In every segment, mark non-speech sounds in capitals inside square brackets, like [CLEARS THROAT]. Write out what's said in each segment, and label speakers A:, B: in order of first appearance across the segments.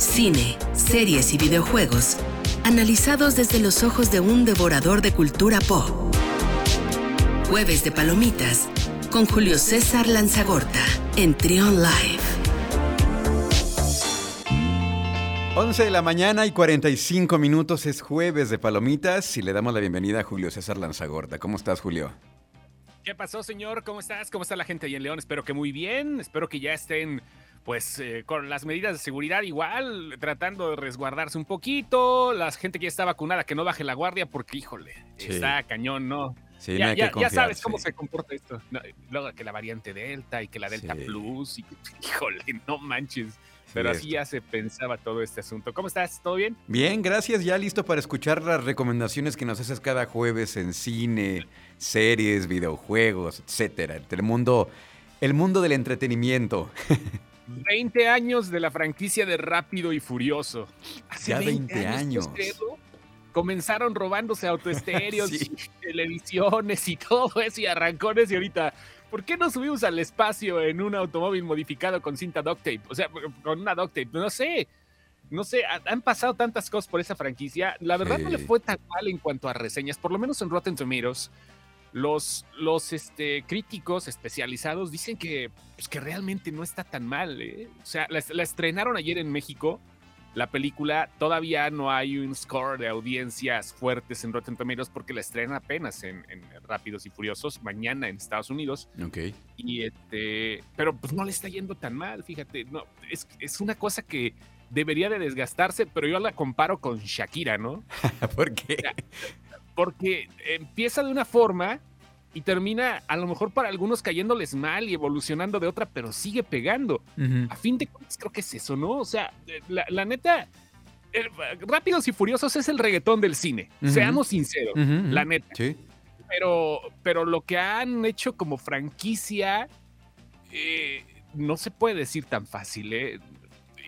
A: cine, series y videojuegos, analizados desde los ojos de un devorador de cultura pop. Jueves de Palomitas con Julio César Lanzagorta en Trion Live.
B: 11 de la mañana y 45 minutos es jueves de Palomitas y le damos la bienvenida a Julio César Lanzagorta. ¿Cómo estás, Julio?
C: ¿Qué pasó, señor? ¿Cómo estás? ¿Cómo está la gente ahí en León? Espero que muy bien. Espero que ya estén pues eh, con las medidas de seguridad igual, tratando de resguardarse un poquito, la gente que ya está vacunada, que no baje la guardia, porque híjole, está cañón, ¿no?
B: Sí,
C: ya,
B: no
C: ya, sabes cómo se comporta esto. No, luego que la variante Delta y que la Delta. Plus, y, [LAUGHS] híjole, no manches. Pero
B: Sí,
C: así ya se pensaba todo este asunto. ¿Cómo estás? ¿Todo bien?
B: Bien, gracias. Ya listo para escuchar las recomendaciones que nos haces cada jueves en cine, series, videojuegos, etcétera. El mundo, el mundo del entretenimiento. [LAUGHS]
C: 20 años de la franquicia de Rápido y Furioso. Hace
B: Ya 20 años.
C: Comenzaron robándose autoestéreos, [LAUGHS]
B: Sí.
C: televisiones y todo eso y arrancones y ahorita, ¿por qué no subimos al espacio en un automóvil modificado con cinta duct tape? O sea, con una duct tape, no sé. No sé, ha- han pasado tantas cosas por esa franquicia. La verdad no le fue tan mal en cuanto a reseñas, por lo menos en Rotten Tomatoes. Los, los este, críticos especializados dicen que, pues, que realmente no está tan mal. ¿eh? O sea, la, la estrenaron ayer en México. La película todavía no hay un score de audiencias fuertes en Rotten Tomatoes porque la estrenan apenas en, en Rápidos y Furiosos mañana en Estados Unidos.
B: Ok.
C: Y este, pero pues no le está yendo tan mal, fíjate. No, es, es una cosa que debería de desgastarse, pero yo la comparo con Shakira, ¿no? [LAUGHS]
B: ¿Por qué?
C: Porque empieza de una forma y termina a lo mejor para algunos cayéndoles mal y evolucionando de otra, pero sigue pegando. A fin de cuentas creo que es eso, ¿no? O sea, eh, la, la neta, Rápidos y Furiosos es el reggaetón del cine, seamos sinceros, la neta.
B: Sí.
C: Pero, pero lo que han hecho como franquicia eh, no se puede decir tan fácil, ¿eh?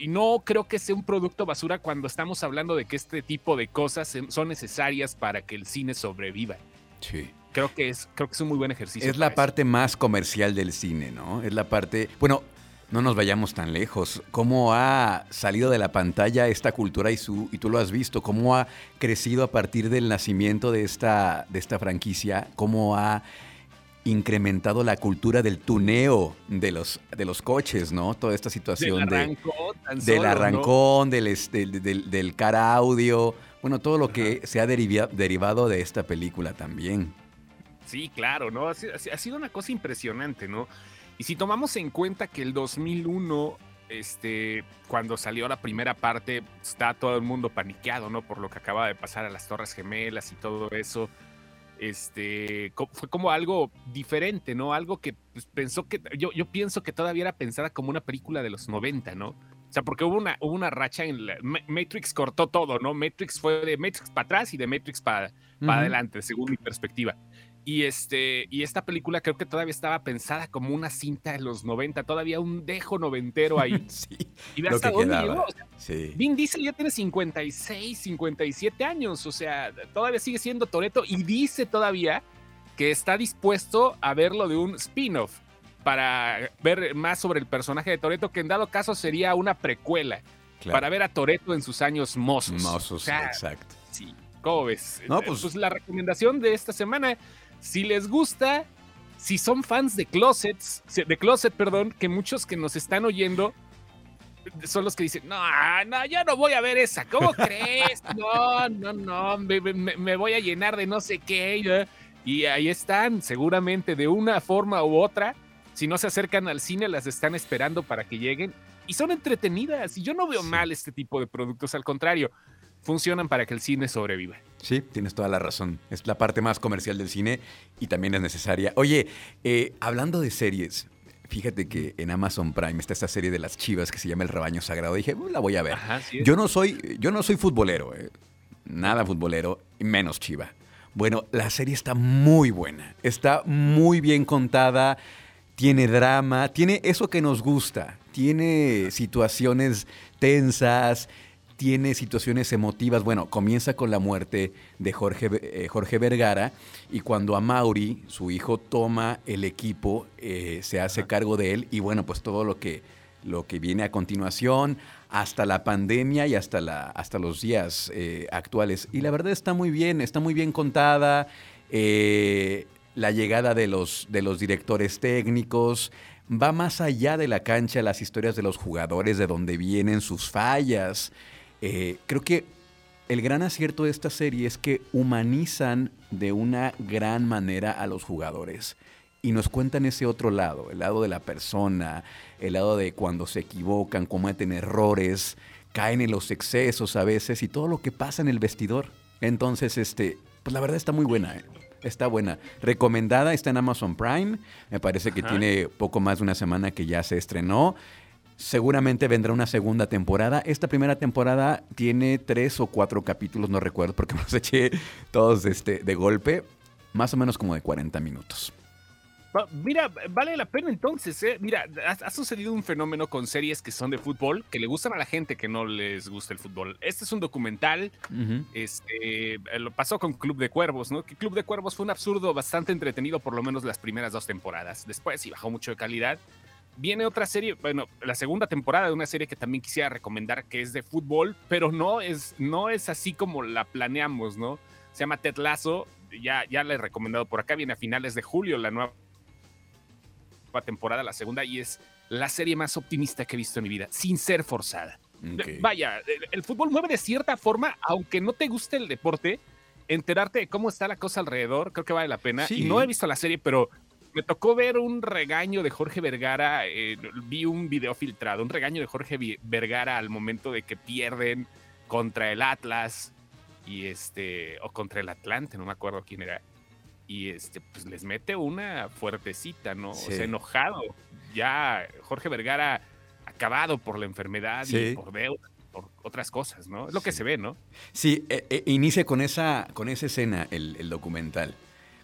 C: Y no creo que sea un producto basura cuando estamos hablando de que este tipo de cosas son necesarias para que el cine sobreviva.
B: Sí.
C: Creo que es, creo que es un muy buen ejercicio.
B: Es la
C: eso.
B: parte más comercial del cine, ¿no? Es la parte. Bueno, no nos vayamos tan lejos. ¿Cómo ha salido de la pantalla esta cultura y, su, y tú lo has visto? ¿Cómo ha crecido a partir del nacimiento de esta, de esta franquicia? ¿Cómo ha incrementado la cultura del tuneo de los, de los coches, ¿no? Toda esta
C: Del
B: situación de,
C: arrancón, tan
B: del arrancón, del, del, del- del cara audio. Bueno, todo lo que se ha derivia- derivado de esta película también.
C: Sí, claro, ¿no? Ha, sido- ha sido una cosa impresionante, ¿no? Y si tomamos en cuenta que el 2001, este, cuando salió la primera parte, está todo el mundo paniqueado, ¿no? Por lo que acaba de pasar a las Torres Gemelas y todo eso. Este, fue como algo diferente, ¿no? Algo que pues, pensó que, yo, yo pienso que todavía era pensada como una película de los 90, ¿no? O sea, porque hubo una, hubo una racha en la, Ma- Matrix cortó todo, ¿no? Matrix fue de Matrix para atrás y de Matrix para adelante, según mi perspectiva. Y, este, y esta película creo que todavía estaba pensada como una cinta de los 90, todavía un dejo noventero ahí. [LAUGHS]
B: Sí,
C: Y ve hasta dónde llegó. O sea,
B: sí.
C: Vin Diesel ya tiene 56, 57 años, o sea, todavía sigue siendo Toreto y dice todavía que está dispuesto a verlo de un spin-off para ver más sobre el personaje de Toreto, que en dado caso sería una precuela
B: claro.
C: para ver a Toreto en sus años mozos.
B: Mozos,
C: O sea,
B: exacto.
C: Sí, ¿cómo ves?
B: No,
C: Eh,
B: pues-
C: la recomendación de esta semana, si les gusta, si son fans de Closets, de Closet, perdón, que muchos que nos están oyendo son los que dicen, no, no, yo no voy a ver esa, ¿cómo [LAUGHS] crees? No, no, no, me, me- me voy a llenar de no sé qué. ya". Y ahí están, seguramente de una forma u otra, si no se acercan al cine, las están esperando para que lleguen. Y son entretenidas, y yo no veo
B: Sí.
C: mal este tipo de productos, al contrario, funcionan para que el cine sobreviva.
B: Sí, tienes toda la razón. Es la parte más comercial del cine y también es necesaria. Oye, eh, hablando de series, fíjate que en Amazon Prime está esta serie de las chivas que se llama El Rebaño Sagrado. Dije, "Uh, la voy a ver.
C: Ajá, sí.
B: Yo no soy, yo no soy futbolero, eh. nada futbolero, menos chiva. Bueno, la serie está muy buena, está muy bien contada, tiene drama, tiene eso que nos gusta, tiene situaciones tensas, tiene situaciones emotivas. Bueno, comienza con la muerte de Jorge, eh, Jorge Vergara y cuando a Mauri, su hijo, toma el equipo, eh, se hace cargo de él y bueno, pues todo lo que, lo que viene a continuación. hasta la pandemia y hasta, la, hasta los días eh, actuales. Y la verdad está muy bien, está muy bien contada. La llegada de los, de los directores técnicos va más allá de la cancha, las historias de los jugadores, de dónde vienen sus fallas. Eh, creo que el gran acierto de esta serie es que humanizan de una gran manera a los jugadores y nos cuentan ese otro lado, el lado de la persona, el lado de cuando se equivocan, cometen errores, caen en los excesos a veces y todo lo que pasa en el vestidor. Entonces, este, pues la verdad está muy buena. ¿eh? Está buena. Recomendada, está en Amazon Prime. Me parece que tiene poco más de una semana que ya se estrenó. Seguramente vendrá una segunda temporada. Esta primera temporada tiene tres o cuatro capítulos, no recuerdo porque [LAUGHS] me los eché todos este, de golpe. Más o menos como de 40 minutos.
C: Mira, vale la pena entonces, ¿eh? Mira, ha, sucedido un fenómeno con series que son de fútbol, que le gustan a la gente que no les gusta el fútbol. Este es un documental, este, lo pasó con Club de Cuervos, ¿no? Que Club de Cuervos fue un absurdo bastante entretenido, por lo menos las primeras dos temporadas. Después sí bajó mucho de calidad. Viene otra serie, bueno, la segunda temporada de una serie que también quisiera recomendar, que es de fútbol, pero no es, no es así como la planeamos, ¿no? Se llama Ted Lasso, ya, ya la he recomendado por acá, viene a finales de julio la nueva temporada, la segunda, y es la serie más optimista que he visto en mi vida, sin ser forzada. Vaya, el, fútbol mueve de cierta forma, aunque no te guste el deporte, enterarte de cómo está la cosa alrededor, creo que vale la pena. Y no he visto la serie, pero me tocó ver un regaño de Jorge Vergara, eh, vi un video filtrado, un regaño de Jorge Vergara al momento de que pierden contra el Atlas y este, o contra el Atlante, no me acuerdo quién era y este, pues les mete una fuertecita, ¿no? O sea, enojado. Ya Jorge Vergara acabado por la enfermedad y por por otras cosas, ¿no? Es lo que se ve, ¿no?
B: Sí, e, e, inicia con esa, con esa escena el, documental,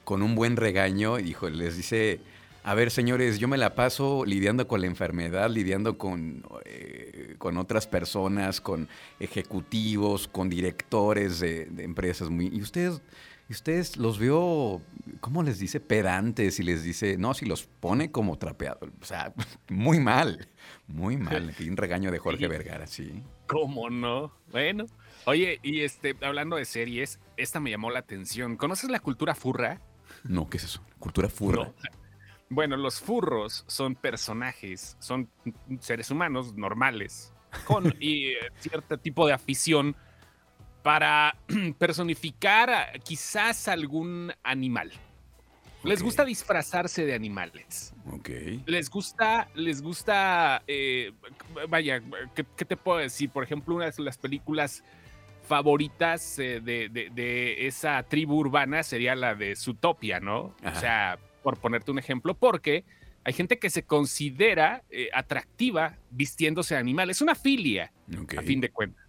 B: con un buen regaño, y dijo, les dice, a ver, señores, yo me la paso lidiando con la enfermedad, lidiando con, eh, con otras personas, con ejecutivos, con directores de, de empresas. Muy, y ustedes ustedes los veo, ¿cómo les dice? Pedantes y les dice, no, si los pone como trapeado. O sea, [LAUGHS] muy mal, muy mal. Un regaño de Jorge Vergara, sí.
C: ¿Cómo no? Bueno. Oye, y este, hablando de series, esta me llamó la atención. ¿Conoces la cultura furra?
B: No, ¿qué es eso? ¿Cultura furra?
C: Bueno, los furros son personajes, son seres humanos normales, con [LAUGHS] y, eh, cierto tipo de afición para [CLEARS THROAT] personificar quizás algún animal. Les gusta disfrazarse de animales.
B: Ok.
C: Les gusta, les gusta, eh, vaya, ¿qué, te puedo decir? Por ejemplo, una de las películas favoritas eh, de, esa tribu urbana sería la de Zootopia, ¿no? O sea, por ponerte un ejemplo, porque hay gente que se considera eh, atractiva vistiéndose de animales. Es una filia, a fin de cuentas.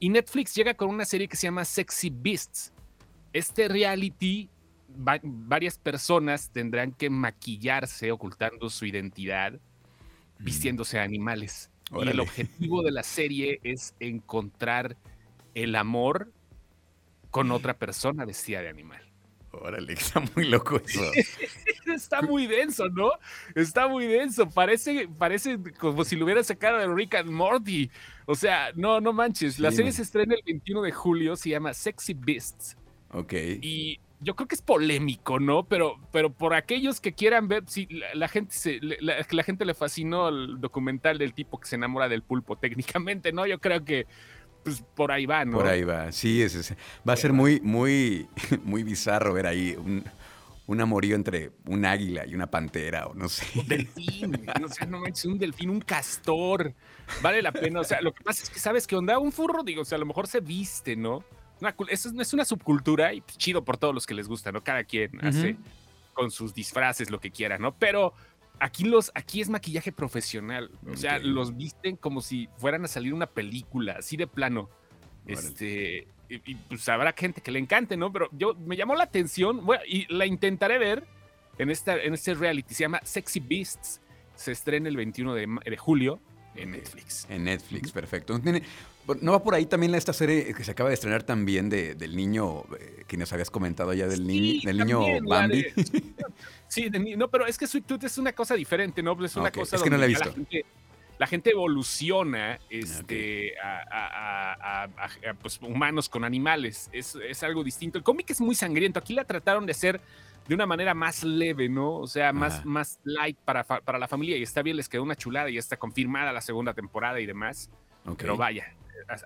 C: Y Netflix llega con una serie que se llama Sexy Beasts. Este reality, varias personas tendrán que maquillarse ocultando su identidad, mm. vistiéndose animales. Y el objetivo de la serie es encontrar el amor con otra persona vestida de animal.
B: Órale, [LAUGHS] está muy loco eso.
C: está muy denso, ¿no? Está muy denso. Parece, parece como si lo hubiera sacado de Rick and Morty. O sea, no, no manches. La serie se estrena el 21 de julio, se llama Sexy Beasts.
B: Ok.
C: Y yo creo que es polémico, ¿no? Pero, pero por aquellos que quieran ver, si la, gente se, la, la, gente le fascinó el documental del tipo que se enamora del pulpo, técnicamente, ¿no? Yo creo que pues por ahí va, ¿no?
B: Por ahí va, sí, es, va a ser muy, muy, [LAUGHS] muy bizarro ver ahí un, un amorío entre un águila y una pantera, o no sé.
C: Un delfín, no sé, no manches, un delfín, un castor. Vale la pena, o sea, lo que pasa es que, ¿sabes qué onda? Un furro, digo, o sea, a lo mejor se viste, ¿no? Una, es, es una subcultura y pues, chido por todos los que les gusta, ¿no? Cada quien hace con sus disfraces lo que quiera, ¿no? Pero aquí los, aquí es maquillaje profesional. O sea, los visten como si fueran a salir una película, así de plano. Este, y, pues habrá gente que le encante, ¿no? Pero yo me llamó la atención, bueno, y la intentaré ver en, esta, en este reality. Se llama Sexy Beasts. Se estrena el 21 de, de julio en Netflix.
B: En Netflix, perfecto. ¿No va por ahí también esta serie que se acaba de estrenar también de, del niño eh, que nos habías comentado ya del, del niño Bambi?
C: sí, no, pero es que Sweet Tooth es una cosa diferente, ¿no? Es una cosa
B: es que no la he visto.
C: la gente evoluciona este, a, pues, humanos con animales. Es, es, algo distinto. El cómic es muy sangriento. Aquí la trataron de hacer de una manera más leve, ¿no? O sea, más, más light para, para la familia. Y está bien, les quedó una chulada y está confirmada la segunda temporada y demás. Pero vaya,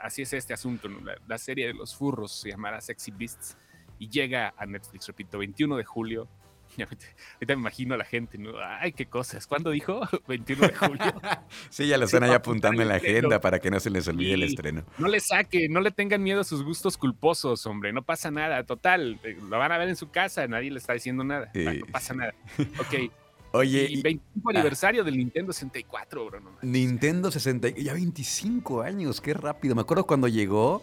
C: así es este asunto. La, serie de los furros se llamará Sexy Beasts y llega a Netflix, repito, 21 de julio. [LAUGHS] Ahorita me imagino a la gente, ¿no? Ay, qué cosas. ¿Cuándo dijo? [LAUGHS] 21 de julio. [LAUGHS]
B: sí, ya lo están ahí apuntando en la agenda para que no se les olvide el estreno.
C: No le saque, no le tengan miedo a sus gustos culposos, hombre. No pasa nada. Total, eh, lo van a ver en su casa, nadie le está diciendo nada. No pasa nada. Ok.
B: Oye,
C: y 25 ah. aniversario del Nintendo 64, bro.
B: Nintendo 64, ya 25 años, qué rápido. Me acuerdo cuando llegó,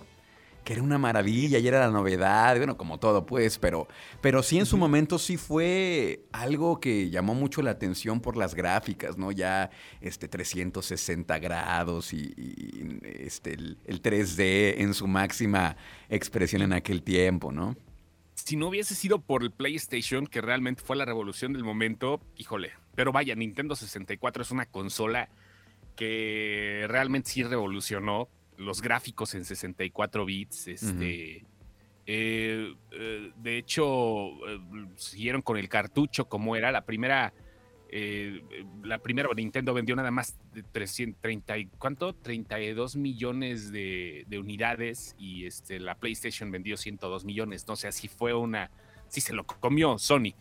B: que era una maravilla y era la novedad, bueno, como todo pues, pero, pero sí en su momento sí fue algo que llamó mucho la atención por las gráficas, ¿no? Ya este 360 grados y, este, el, 3D en su máxima expresión en aquel tiempo, ¿no?
C: Si no hubiese sido por el PlayStation, que realmente fue la revolución del momento, híjole, pero vaya, Nintendo 64 es una consola que realmente sí revolucionó los gráficos en 64 bits. Este, eh, eh, de hecho, eh, siguieron con el cartucho como era la primera. La primera Nintendo vendió nada más de 330 ¿cuánto? 32 millones de, de, unidades y este, la PlayStation vendió 102 millones. No sé, así fue una, sí se lo comió Sony.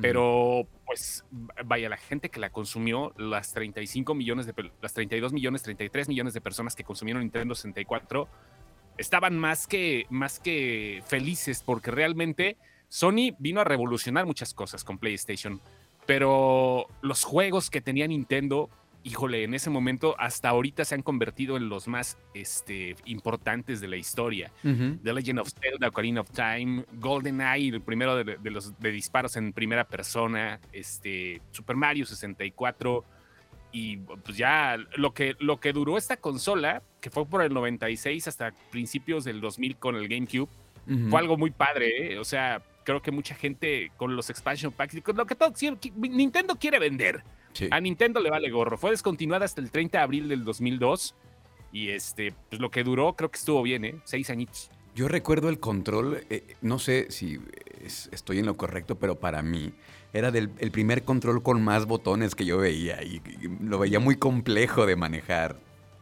C: Pero, pues, vaya, la gente que la consumió, las 35 millones de, las 32 millones, 33 millones de personas que consumieron Nintendo 64, estaban más que, más que felices porque realmente Sony vino a revolucionar muchas cosas con PlayStation. Pero los juegos que tenía Nintendo híjole, en ese momento hasta ahorita se han convertido en los más este, importantes de la historia. The Legend of Zelda, Ocarina of Time, GoldenEye, el primero de, los de disparos en primera persona, este, Super Mario 64 y pues ya lo que, lo que duró esta consola, que fue por el 96 hasta principios del 2000 con el GameCube, fue algo muy padre, ¿eh? o sea, creo que mucha gente con los expansion packs, lo que todo, Nintendo quiere vender. A Nintendo le vale gorro. Fue descontinuada hasta el 30 de abril del 2002. Y este, pues lo que duró, creo que estuvo bien, ¿eh? Seis añitos.
B: Yo recuerdo el control, eh, no sé si estoy en lo correcto, pero para mí era del, el primer control con más botones que yo veía y, lo veía muy complejo de manejar.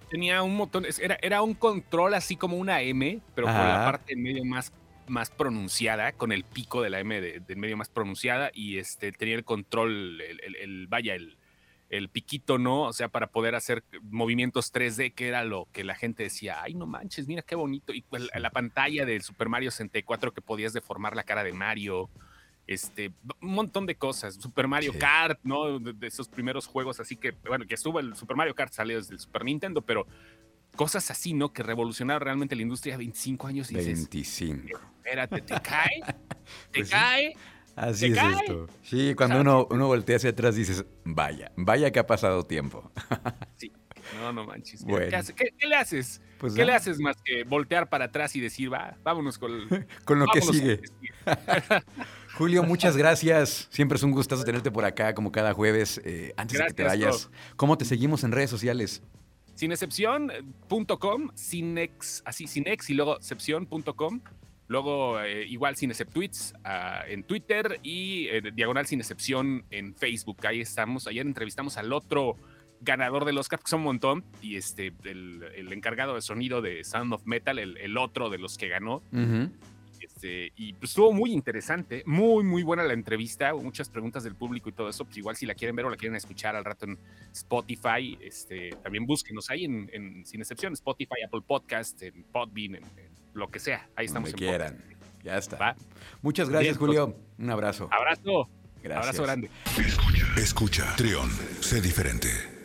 C: Tenía un botón, era, era un control así como una M, pero con la parte en medio más, más pronunciada, con el pico de la M de, medio más pronunciada y este, tenía el control, el vaya, el, el piquito, ¿no? O sea, para poder hacer movimientos 3D, que era lo que la gente decía, ay, no manches, mira qué bonito. Y pues, la pantalla del Super Mario 64 que podías deformar la cara de Mario, este, un montón de cosas. Super Mario Kart, ¿no? De, esos primeros juegos, así que, bueno, que estuvo el Super Mario Kart, salió desde el Super Nintendo, pero cosas así, ¿no? Que revolucionaron realmente la industria 25 años. Y
B: 25.
C: espérate, ¿te cae? [LAUGHS] ¿Te pues cae?
B: Así es esto. Sí, cuando uno, uno voltea hacia atrás dices, vaya, vaya que ha pasado tiempo. [LAUGHS]
C: sí. No, no manches. ¿Qué, le haces? Pues ¿Qué le haces más que voltear para atrás y decir, va, vámonos con, [LAUGHS]
B: con lo que sigue? Julio, muchas gracias. Siempre es un gustazo tenerte por acá, como cada jueves. Eh, antes de que te vayas, ¿cómo te seguimos en redes sociales?
C: Sinexcepción.com, sinex, así, sinex y luego excepción.com. Luego, eh, igual sin tweets ah, en Twitter y eh, diagonal sin excepción en Facebook. Ahí estamos. Ayer entrevistamos al otro ganador del Oscar, que son un montón, y este, el, encargado de sonido de Sound of Metal, el, otro de los que ganó. Este, y pues estuvo muy interesante, muy, muy buena la entrevista, muchas preguntas del público y todo eso. Pues igual si la quieren ver o la quieren escuchar al rato en Spotify, este, también búsquenos ahí en, Sin Excepción, Spotify, Apple Podcast, en Podbean, en lo que sea. Ahí estamos.
B: Donde quieran. Ya está. Muchas gracias, Julio. Un abrazo.
C: Abrazo. Gracias. Abrazo grande.
D: Escucha. Escucha. Trión. Sé diferente.